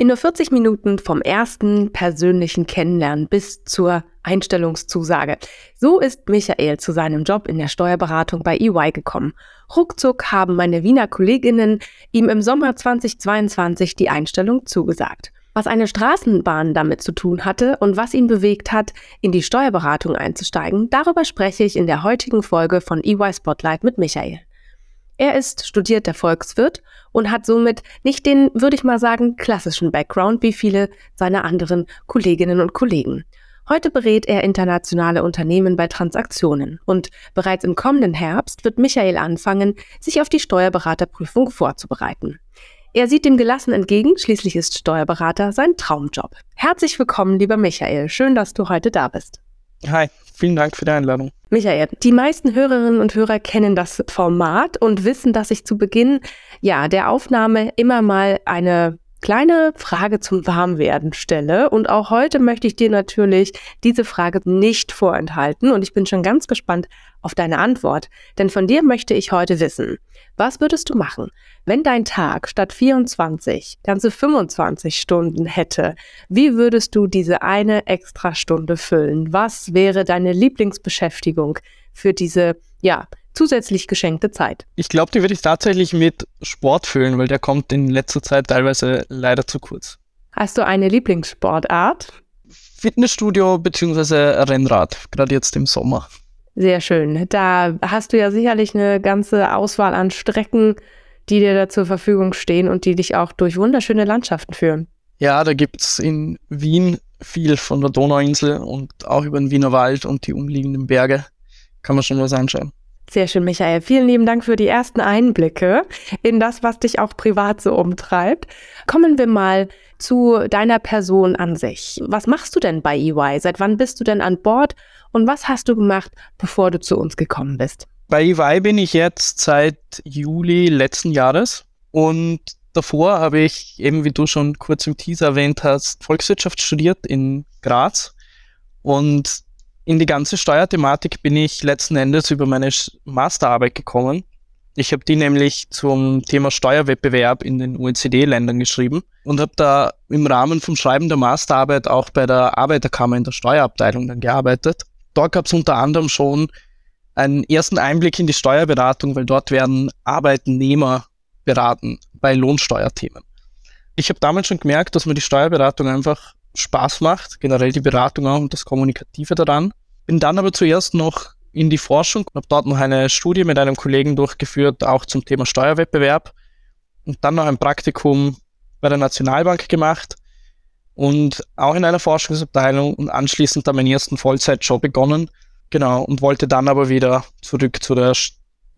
In nur 40 Minuten vom ersten persönlichen Kennenlernen bis zur Einstellungszusage. So ist Michael zu seinem Job in der Steuerberatung bei EY gekommen. Ruckzuck haben meine Wiener Kolleginnen ihm im Sommer 2022 die Einstellung zugesagt. Was eine Straßenbahn damit zu tun hatte und was ihn bewegt hat, in die Steuerberatung einzusteigen, darüber spreche ich in der heutigen Folge von EY Spotlight mit Michael. Er ist studierter Volkswirt und hat somit nicht den, würde ich mal sagen, klassischen Background wie viele seiner anderen Kolleginnen und Kollegen. Heute berät er internationale Unternehmen bei Transaktionen und bereits im kommenden Herbst wird Michael anfangen, sich auf die Steuerberaterprüfung vorzubereiten. Er sieht dem gelassen entgegen, schließlich ist Steuerberater sein Traumjob. Herzlich willkommen, lieber Michael. Schön, dass du heute da bist. Hi, vielen Dank für die Einladung. Michael, die meisten Hörerinnen und Hörer kennen das Format und wissen, dass ich zu Beginn ja der Aufnahme immer mal eine kleine Frage zum Warmwerden stelle. Und auch heute möchte ich dir natürlich diese Frage nicht vorenthalten. Und ich bin schon ganz gespannt auf deine Antwort. Denn von dir möchte ich heute wissen, was würdest du machen, wenn dein Tag statt 24 ganze 25 Stunden hätte? Wie würdest du diese eine extra Stunde füllen? Was wäre deine Lieblingsbeschäftigung für diese, ja, zusätzlich geschenkte Zeit? Ich glaube, die würde ich tatsächlich mit Sport füllen, weil der kommt in letzter Zeit teilweise leider zu kurz. Hast du eine Lieblingssportart? Fitnessstudio bzw. Rennrad, gerade jetzt im Sommer. Sehr schön. Da hast du ja sicherlich eine ganze Auswahl an Strecken, die dir da zur Verfügung stehen und die dich auch durch wunderschöne Landschaften führen. Ja, da gibt es in Wien viel von der Donauinsel und auch über den Wiener Wald und die umliegenden Berge. Kann man schon was anschauen. Sehr schön, Michael. Vielen lieben Dank für die ersten Einblicke in das, was dich auch privat so umtreibt. Kommen wir mal zu deiner Person an sich. Was machst du denn bei EY? Seit wann bist du denn an Bord und was hast du gemacht, bevor du zu uns gekommen bist? Bei EY bin ich jetzt seit Juli letzten Jahres und davor habe ich, eben wie du schon kurz im Teaser erwähnt hast, Volkswirtschaft studiert in Graz und in die ganze Steuerthematik bin ich letzten Endes über meine Masterarbeit gekommen. Ich habe die nämlich zum Thema Steuerwettbewerb in den OECD-Ländern geschrieben und habe da im Rahmen vom Schreiben der Masterarbeit auch bei der Arbeiterkammer in der Steuerabteilung dann gearbeitet. Dort gab es unter anderem schon einen ersten Einblick in die Steuerberatung, weil dort werden Arbeitnehmer beraten bei Lohnsteuerthemen. Ich habe damals schon gemerkt, dass mir die Steuerberatung einfach Spaß macht, generell die Beratung auch und das Kommunikative daran. Bin dann aber zuerst noch in die Forschung und habe dort noch eine Studie mit einem Kollegen durchgeführt, auch zum Thema Steuerwettbewerb und dann noch ein Praktikum bei der Nationalbank gemacht und auch in einer Forschungsabteilung und anschließend dann meinen ersten Vollzeitjob begonnen. Genau, und wollte dann aber wieder zurück zu, der,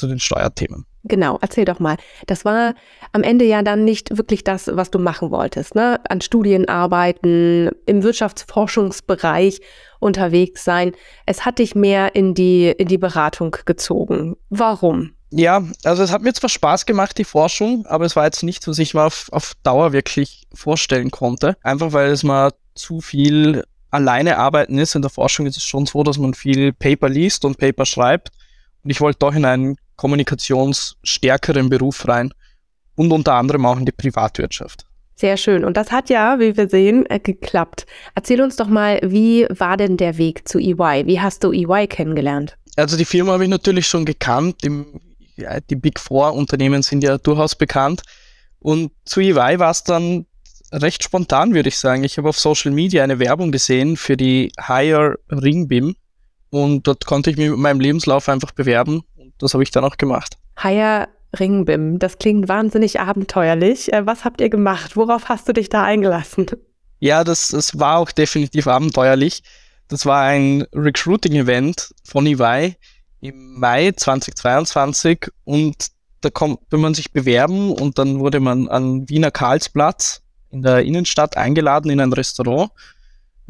zu den Steuerthemen. Genau, erzähl doch mal. Das war am Ende ja dann nicht wirklich das, was du machen wolltest, ne? An Studien arbeiten, im Wirtschaftsforschungsbereich unterwegs sein. Es hat dich mehr in die, in die Beratung gezogen. Warum? Ja, also es hat mir zwar Spaß gemacht, die Forschung, aber es war jetzt nicht, was ich mir auf, auf Dauer wirklich vorstellen konnte. Einfach weil es mal zu viel alleine arbeiten ist. In der Forschung ist es schon so, dass man viel Paper liest und Paper schreibt. Und ich wollte doch in einen kommunikationsstärkeren Beruf rein und unter anderem auch in die Privatwirtschaft. Sehr schön. Und das hat ja, wie wir sehen, äh, geklappt. Erzähl uns doch mal, wie war denn der Weg zu EY? Wie hast du EY kennengelernt? Also die Firma habe ich natürlich schon gekannt. Die, ja, die Big Four Unternehmen sind ja durchaus bekannt. Und zu EY war es dann recht spontan, würde ich sagen. Ich habe auf Social Media eine Werbung gesehen für die Hire Ringbim. Und dort konnte ich mich mit meinem Lebenslauf einfach bewerben das habe ich dann auch gemacht. Haya Ringbim, das klingt wahnsinnig abenteuerlich. Äh, was habt ihr gemacht? Worauf hast du dich da eingelassen? Ja, das, das war auch definitiv abenteuerlich. Das war ein Recruiting-Event von EY im Mai 2022 und da wenn man sich bewerben und dann wurde man an Wiener Karlsplatz in der Innenstadt eingeladen in ein Restaurant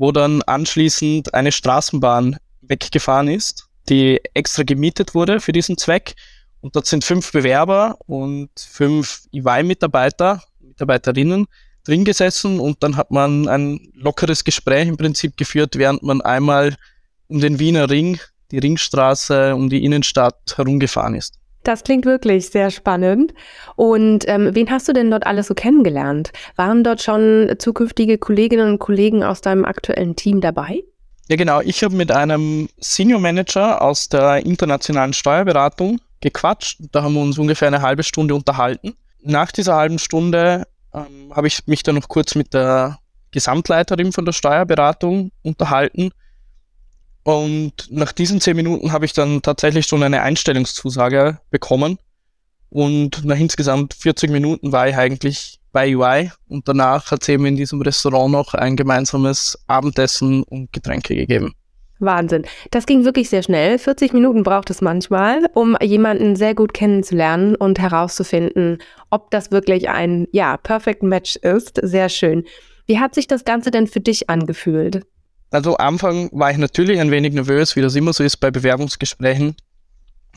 wo dann anschließend eine Straßenbahn weggefahren ist, die extra gemietet wurde für diesen Zweck. Und dort sind fünf Bewerber und fünf EY-Mitarbeiter, Mitarbeiterinnen drin gesessen und dann hat man ein lockeres Gespräch im Prinzip geführt, während man einmal um den Wiener Ring, die Ringstraße, um die Innenstadt herumgefahren ist. Das klingt wirklich sehr spannend. Und ähm, wen hast du denn dort alles so kennengelernt? Waren dort schon zukünftige Kolleginnen und Kollegen aus deinem aktuellen Team dabei? Ja, genau. Ich habe mit einem Senior Manager aus der internationalen Steuerberatung gequatscht. Da haben wir uns ungefähr eine halbe Stunde unterhalten. Nach dieser halben Stunde ähm, habe ich mich dann noch kurz mit der Gesamtleiterin von der Steuerberatung unterhalten und nach diesen zehn Minuten habe ich dann tatsächlich schon eine Einstellungszusage bekommen. Und nach insgesamt 40 Minuten war ich eigentlich bei UI und danach hat es eben in diesem Restaurant noch ein gemeinsames Abendessen und Getränke gegeben. Wahnsinn. Das ging wirklich sehr schnell. 40 Minuten braucht es manchmal, um jemanden sehr gut kennenzulernen und herauszufinden, ob das wirklich ein, ja, perfect Match ist. Sehr schön. Wie hat sich das Ganze denn für dich angefühlt? Also am Anfang war ich natürlich ein wenig nervös, wie das immer so ist bei Bewerbungsgesprächen.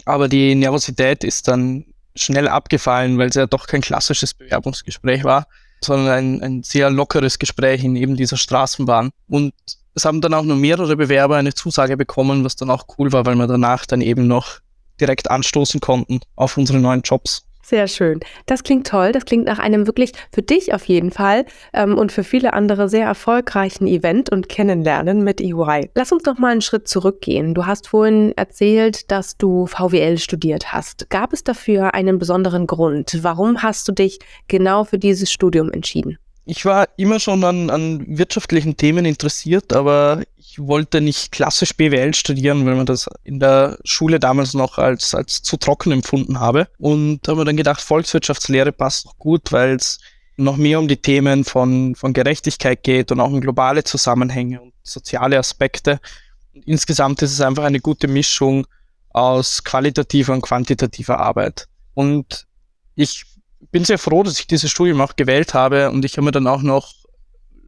Aber die Nervosität ist dann schnell abgefallen, weil es ja doch kein klassisches Bewerbungsgespräch war, sondern ein, ein sehr lockeres Gespräch in eben dieser Straßenbahn. Und es haben dann auch nur mehrere Bewerber eine Zusage bekommen, was dann auch cool war, weil wir danach dann eben noch direkt anstoßen konnten auf unsere neuen Jobs. Sehr schön. Das klingt toll. Das klingt nach einem wirklich für dich auf jeden Fall ähm, und für viele andere sehr erfolgreichen Event und Kennenlernen mit EY. Lass uns noch mal einen Schritt zurückgehen. Du hast vorhin erzählt, dass du VWL studiert hast. Gab es dafür einen besonderen Grund? Warum hast du dich genau für dieses Studium entschieden? Ich war immer schon an, an wirtschaftlichen Themen interessiert, aber ich wollte nicht klassisch BWL studieren, weil man das in der Schule damals noch als, als zu trocken empfunden habe. Und habe mir dann gedacht, Volkswirtschaftslehre passt doch gut, weil es noch mehr um die Themen von, von Gerechtigkeit geht und auch um globale Zusammenhänge und soziale Aspekte. Und insgesamt ist es einfach eine gute Mischung aus qualitativer und quantitativer Arbeit. Und ich bin sehr froh, dass ich dieses Studium auch gewählt habe und ich habe mir dann auch noch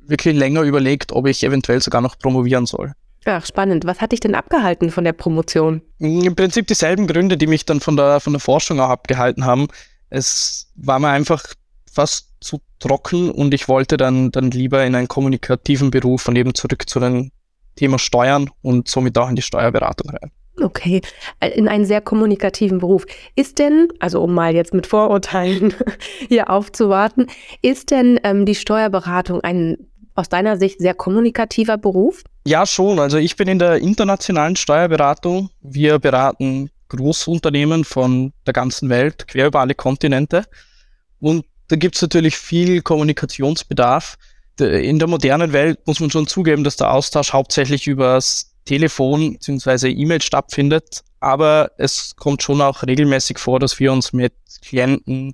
wirklich länger überlegt, ob ich eventuell sogar noch promovieren soll. Ach, spannend. Was hat dich denn abgehalten von der Promotion? Im Prinzip dieselben Gründe, die mich dann von der, von der Forschung auch abgehalten haben. Es war mir einfach fast zu trocken und ich wollte dann, dann lieber in einen kommunikativen Beruf und eben zurück zu dem Thema Steuern und somit auch in die Steuerberatung rein. Okay, äh, in einen sehr kommunikativen Beruf. Ist denn, also um mal jetzt mit Vorurteilen hier aufzuwarten, ist denn ähm, die Steuerberatung ein aus deiner Sicht sehr kommunikativer Beruf? Ja, schon. Also ich bin in der internationalen Steuerberatung. Wir beraten Großunternehmen von der ganzen Welt, quer über alle Kontinente. Und da gibt es natürlich viel Kommunikationsbedarf. In der modernen Welt muss man schon zugeben, dass der Austausch hauptsächlich übers Telefon bzw. E-Mail stattfindet. Aber es kommt schon auch regelmäßig vor, dass wir uns mit Klienten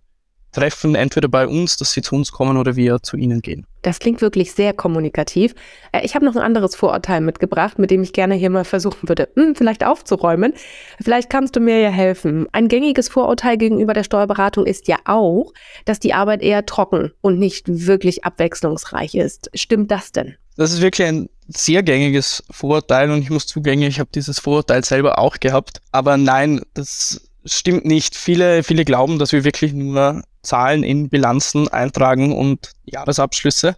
treffen, entweder bei uns, dass sie zu uns kommen oder wir zu ihnen gehen. Das klingt wirklich sehr kommunikativ. Äh, ich habe noch ein anderes Vorurteil mitgebracht, mit dem ich gerne hier mal versuchen würde, hm, vielleicht aufzuräumen. Vielleicht kannst du mir ja helfen. Ein gängiges Vorurteil gegenüber der Steuerberatung ist ja auch, dass die Arbeit eher trocken und nicht wirklich abwechslungsreich ist. Stimmt das denn? Das ist wirklich ein sehr gängiges Vorurteil und ich muss zugeben, ich habe dieses Vorurteil selber auch gehabt. Aber nein, das stimmt nicht. Viele, viele glauben, dass wir wirklich nur Zahlen in Bilanzen eintragen und Jahresabschlüsse.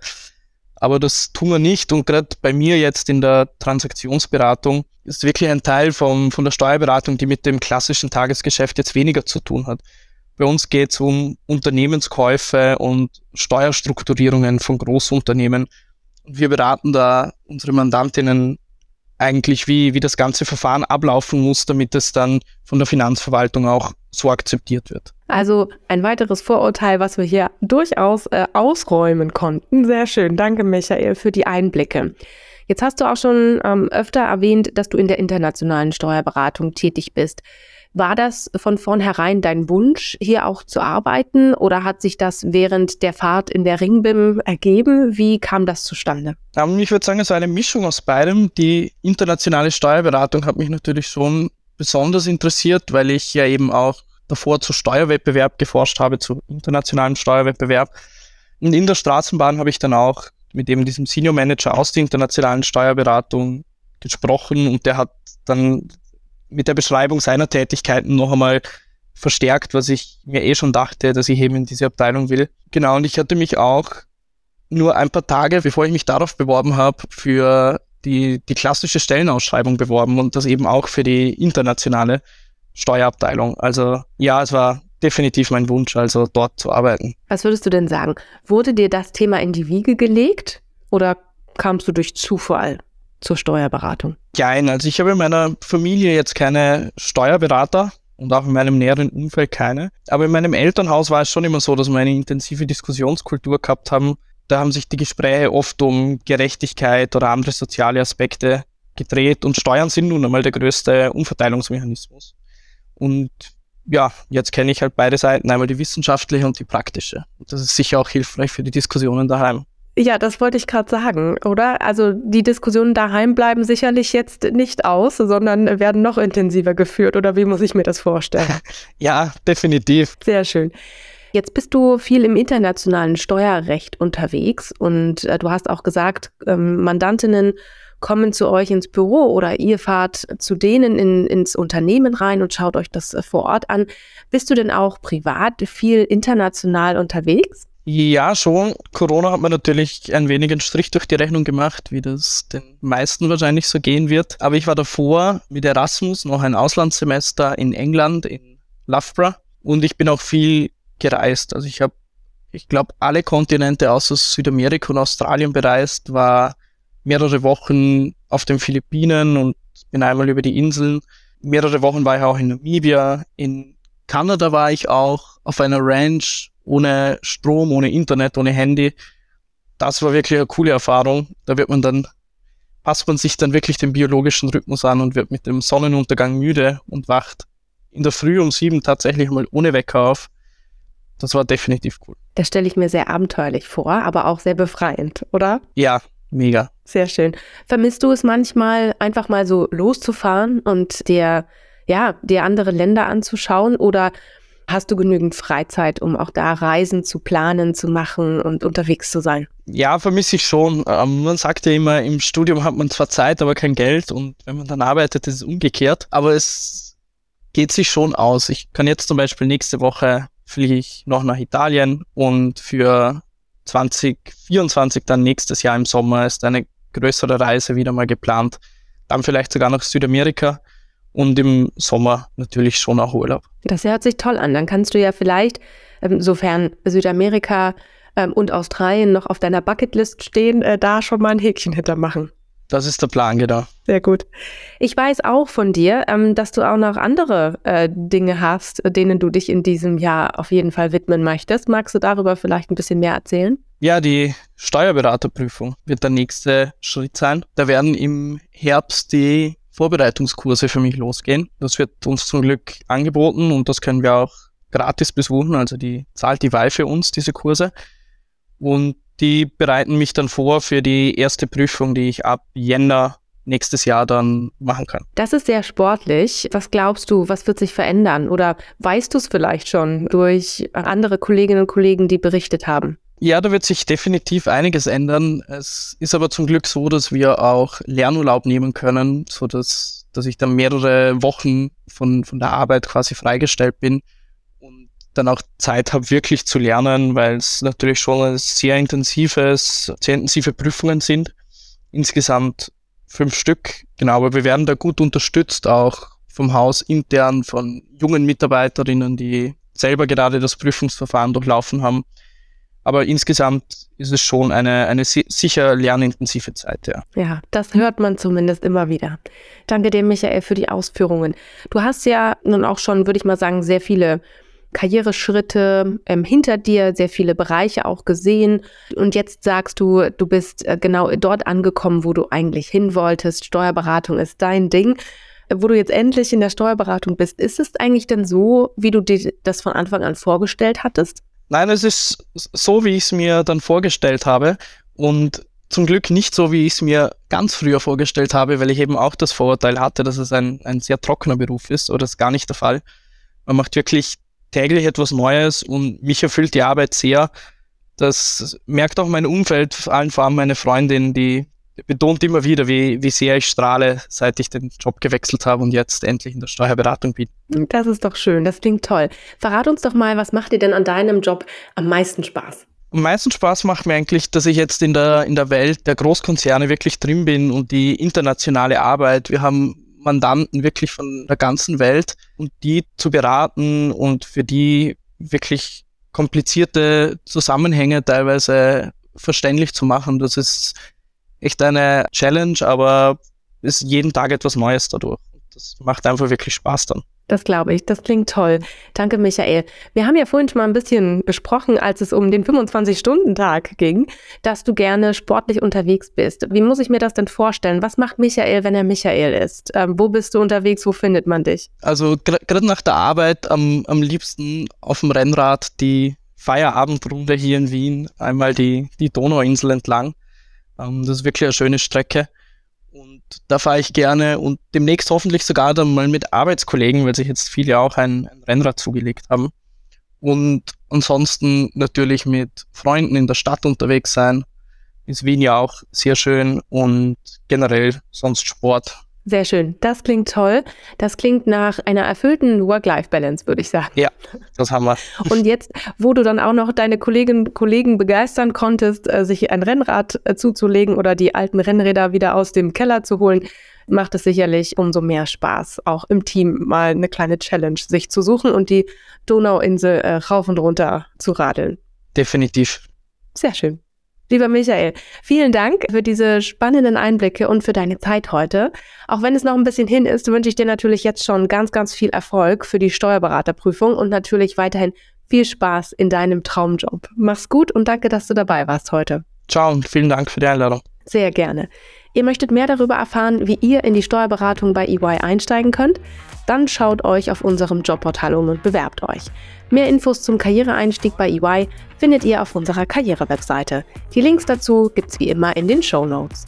Aber das tun wir nicht. Und gerade bei mir jetzt in der Transaktionsberatung ist wirklich ein Teil vom, von der Steuerberatung, die mit dem klassischen Tagesgeschäft jetzt weniger zu tun hat. Bei uns geht es um Unternehmenskäufe und Steuerstrukturierungen von Großunternehmen. Wir beraten da unsere Mandantinnen eigentlich, wie, wie das ganze Verfahren ablaufen muss, damit es dann von der Finanzverwaltung auch so akzeptiert wird. Also ein weiteres Vorurteil, was wir hier durchaus äh, ausräumen konnten. Sehr schön. Danke, Michael, für die Einblicke. Jetzt hast du auch schon ähm, öfter erwähnt, dass du in der internationalen Steuerberatung tätig bist. War das von vornherein dein Wunsch, hier auch zu arbeiten oder hat sich das während der Fahrt in der Ringbim ergeben? Wie kam das zustande? Um, ich würde sagen, es ist eine Mischung aus beidem. Die internationale Steuerberatung hat mich natürlich schon besonders interessiert, weil ich ja eben auch davor zu Steuerwettbewerb geforscht habe, zu internationalem Steuerwettbewerb. Und in der Straßenbahn habe ich dann auch mit eben diesem Senior Manager aus der internationalen Steuerberatung gesprochen und der hat dann mit der Beschreibung seiner Tätigkeiten noch einmal verstärkt, was ich mir eh schon dachte, dass ich eben in diese Abteilung will. Genau, und ich hatte mich auch nur ein paar Tage, bevor ich mich darauf beworben habe, für die, die klassische Stellenausschreibung beworben und das eben auch für die internationale Steuerabteilung. Also ja, es war definitiv mein Wunsch, also dort zu arbeiten. Was würdest du denn sagen? Wurde dir das Thema in die Wiege gelegt oder kamst du durch Zufall zur Steuerberatung? Nein, also ich habe in meiner Familie jetzt keine Steuerberater und auch in meinem näheren Umfeld keine. Aber in meinem Elternhaus war es schon immer so, dass wir eine intensive Diskussionskultur gehabt haben. Da haben sich die Gespräche oft um Gerechtigkeit oder andere soziale Aspekte gedreht und Steuern sind nun einmal der größte Umverteilungsmechanismus. Und ja, jetzt kenne ich halt beide Seiten, einmal die wissenschaftliche und die praktische. Und das ist sicher auch hilfreich für die Diskussionen daheim. Ja, das wollte ich gerade sagen, oder? Also die Diskussionen daheim bleiben sicherlich jetzt nicht aus, sondern werden noch intensiver geführt, oder wie muss ich mir das vorstellen? ja, definitiv. Sehr schön. Jetzt bist du viel im internationalen Steuerrecht unterwegs und äh, du hast auch gesagt, ähm, Mandantinnen kommen zu euch ins Büro oder ihr fahrt zu denen in, ins Unternehmen rein und schaut euch das äh, vor Ort an. Bist du denn auch privat viel international unterwegs? Ja, schon. Corona hat mir natürlich ein wenig einen Strich durch die Rechnung gemacht, wie das den meisten wahrscheinlich so gehen wird. Aber ich war davor mit Erasmus noch ein Auslandssemester in England, in Loughborough. Und ich bin auch viel gereist. Also ich habe, ich glaube, alle Kontinente außer Südamerika und Australien bereist, war mehrere Wochen auf den Philippinen und bin einmal über die Inseln. Mehrere Wochen war ich auch in Namibia. In Kanada war ich auch auf einer Ranch ohne Strom, ohne Internet, ohne Handy. Das war wirklich eine coole Erfahrung. Da wird man dann, passt man sich dann wirklich den biologischen Rhythmus an und wird mit dem Sonnenuntergang müde und wacht in der Früh um sieben tatsächlich mal ohne Wecker auf. Das war definitiv cool. Das stelle ich mir sehr abenteuerlich vor, aber auch sehr befreiend, oder? Ja, mega. Sehr schön. Vermisst du es manchmal, einfach mal so loszufahren und dir, ja, dir andere Länder anzuschauen oder hast du genügend Freizeit, um auch da Reisen zu planen, zu machen und unterwegs zu sein? Ja, vermisse ich schon. Ähm, man sagt ja immer, im Studium hat man zwar Zeit, aber kein Geld und wenn man dann arbeitet, ist es umgekehrt. Aber es geht sich schon aus. Ich kann jetzt zum Beispiel nächste Woche fliege ich noch nach Italien und für 2024 dann nächstes Jahr im Sommer ist eine größere Reise wieder mal geplant. Dann vielleicht sogar nach Südamerika und im Sommer natürlich schon auch Urlaub. Das hört sich toll an. Dann kannst du ja vielleicht, ähm, sofern Südamerika ähm, und Australien noch auf deiner Bucketlist stehen, äh, da schon mal ein Häkchen hintermachen. Das ist der Plan, genau. Sehr gut. Ich weiß auch von dir, ähm, dass du auch noch andere äh, Dinge hast, denen du dich in diesem Jahr auf jeden Fall widmen möchtest. Magst du darüber vielleicht ein bisschen mehr erzählen? Ja, die Steuerberaterprüfung wird der nächste Schritt sein. Da werden im Herbst die Vorbereitungskurse für mich losgehen. Das wird uns zum Glück angeboten und das können wir auch gratis besuchen. Also die zahlt die Wahl für uns, diese Kurse. Und die bereiten mich dann vor für die erste Prüfung, die ich ab Jänner nächstes Jahr dann machen kann. Das ist sehr sportlich. Was glaubst du, was wird sich verändern? Oder weißt du es vielleicht schon durch andere Kolleginnen und Kollegen, die berichtet haben? Ja, da wird sich definitiv einiges ändern. Es ist aber zum Glück so, dass wir auch Lernurlaub nehmen können, so dass, dass ich dann mehrere Wochen von, von der Arbeit quasi freigestellt bin dann auch Zeit habe, wirklich zu lernen, weil es natürlich schon sehr intensives, sehr intensive Prüfungen sind. Insgesamt fünf Stück, genau, aber wir werden da gut unterstützt, auch vom Haus intern, von jungen Mitarbeiterinnen, die selber gerade das Prüfungsverfahren durchlaufen haben. Aber insgesamt ist es schon eine, eine sicher lernintensive Zeit, ja. Ja, das hört man zumindest immer wieder. Danke dir, Michael, für die Ausführungen. Du hast ja nun auch schon, würde ich mal sagen, sehr viele Karriereschritte ähm, hinter dir, sehr viele Bereiche auch gesehen. Und jetzt sagst du, du bist äh, genau dort angekommen, wo du eigentlich hin wolltest. Steuerberatung ist dein Ding. Wo du jetzt endlich in der Steuerberatung bist, ist es eigentlich denn so, wie du dir das von Anfang an vorgestellt hattest? Nein, es ist so, wie ich es mir dann vorgestellt habe. Und zum Glück nicht so, wie ich es mir ganz früher vorgestellt habe, weil ich eben auch das Vorurteil hatte, dass es ein, ein sehr trockener Beruf ist oder ist gar nicht der Fall. Man macht wirklich täglich etwas Neues und mich erfüllt die Arbeit sehr, das merkt auch mein Umfeld, vor allem, vor allem meine Freundin, die betont immer wieder, wie, wie sehr ich strahle, seit ich den Job gewechselt habe und jetzt endlich in der Steuerberatung bin. Das ist doch schön, das klingt toll. Verrat uns doch mal, was macht dir denn an deinem Job am meisten Spaß? Am meisten Spaß macht mir eigentlich, dass ich jetzt in der, in der Welt der Großkonzerne wirklich drin bin und die internationale Arbeit. Wir haben Mandanten wirklich von der ganzen Welt und die zu beraten und für die wirklich komplizierte Zusammenhänge teilweise verständlich zu machen. Das ist echt eine Challenge, aber ist jeden Tag etwas Neues dadurch. Das macht einfach wirklich Spaß dann. Das glaube ich. Das klingt toll. Danke, Michael. Wir haben ja vorhin schon mal ein bisschen besprochen, als es um den 25-Stunden-Tag ging, dass du gerne sportlich unterwegs bist. Wie muss ich mir das denn vorstellen? Was macht Michael, wenn er Michael ist? Ähm, wo bist du unterwegs? Wo findet man dich? Also gerade nach der Arbeit am, am liebsten auf dem Rennrad die Feierabendrunde hier in Wien, einmal die, die Donauinsel entlang. Ähm, das ist wirklich eine schöne Strecke. Und da fahre ich gerne und demnächst hoffentlich sogar dann mal mit Arbeitskollegen, weil sich jetzt viele auch ein, ein Rennrad zugelegt haben. Und ansonsten natürlich mit Freunden in der Stadt unterwegs sein. Ist Wien ja auch sehr schön und generell sonst Sport sehr schön. Das klingt toll. Das klingt nach einer erfüllten Work-Life-Balance, würde ich sagen. Ja, das haben wir. Und jetzt, wo du dann auch noch deine Kolleginnen und Kollegen begeistern konntest, äh, sich ein Rennrad äh, zuzulegen oder die alten Rennräder wieder aus dem Keller zu holen, macht es sicherlich umso mehr Spaß, auch im Team mal eine kleine Challenge sich zu suchen und die Donauinsel äh, rauf und runter zu radeln. Definitiv. Sehr schön. Lieber Michael, vielen Dank für diese spannenden Einblicke und für deine Zeit heute. Auch wenn es noch ein bisschen hin ist, wünsche ich dir natürlich jetzt schon ganz, ganz viel Erfolg für die Steuerberaterprüfung und natürlich weiterhin viel Spaß in deinem Traumjob. Mach's gut und danke, dass du dabei warst heute. Ciao und vielen Dank für die Einladung. Sehr gerne. Ihr möchtet mehr darüber erfahren, wie ihr in die Steuerberatung bei EY einsteigen könnt? Dann schaut euch auf unserem Jobportal um und bewerbt euch. Mehr Infos zum Karriereeinstieg bei EY findet ihr auf unserer Karrierewebseite. Die Links dazu gibt's wie immer in den Show Notes.